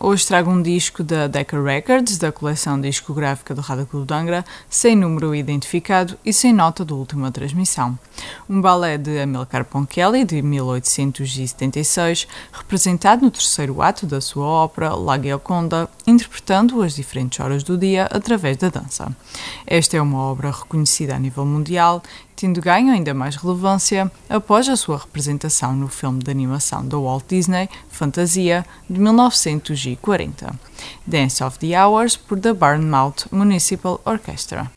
hoje trago um disco da Decca Records, da coleção discográfica do Rádio Clube sem número identificado e sem nota da última transmissão. Um balé de Amilcar Ponchielli, de 1876, representado no terceiro ato da sua ópera La Gioconda, interpretando as diferentes horas do dia através da dança. Esta é uma obra reconhecida a nível mundial tendo ganho ainda mais relevância após a sua representação no filme de animação da Walt Disney, Fantasia, de 1940, Dance of the Hours, por The Barnmouth Municipal Orchestra.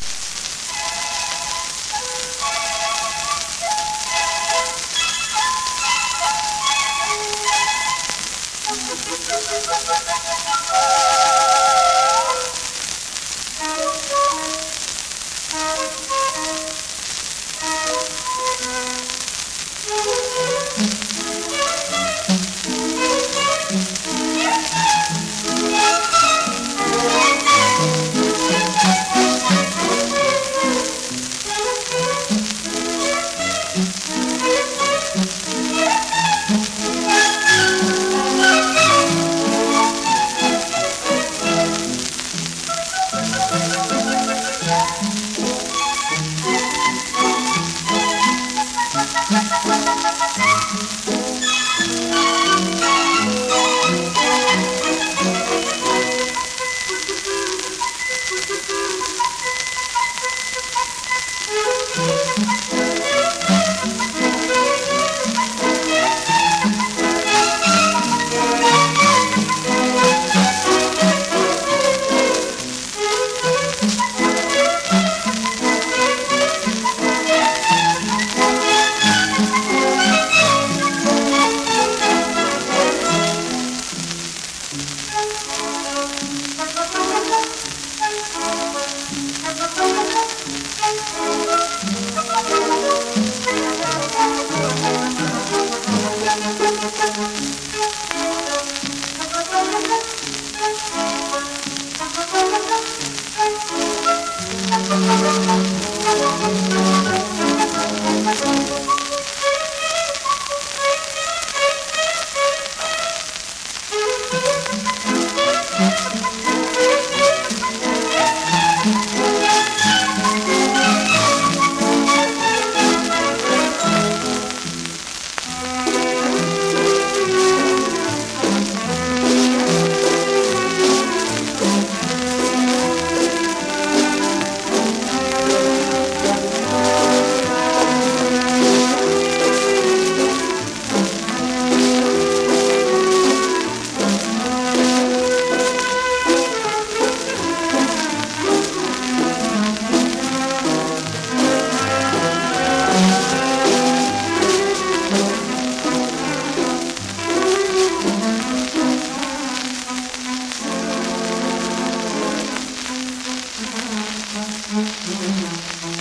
Mm-hmm.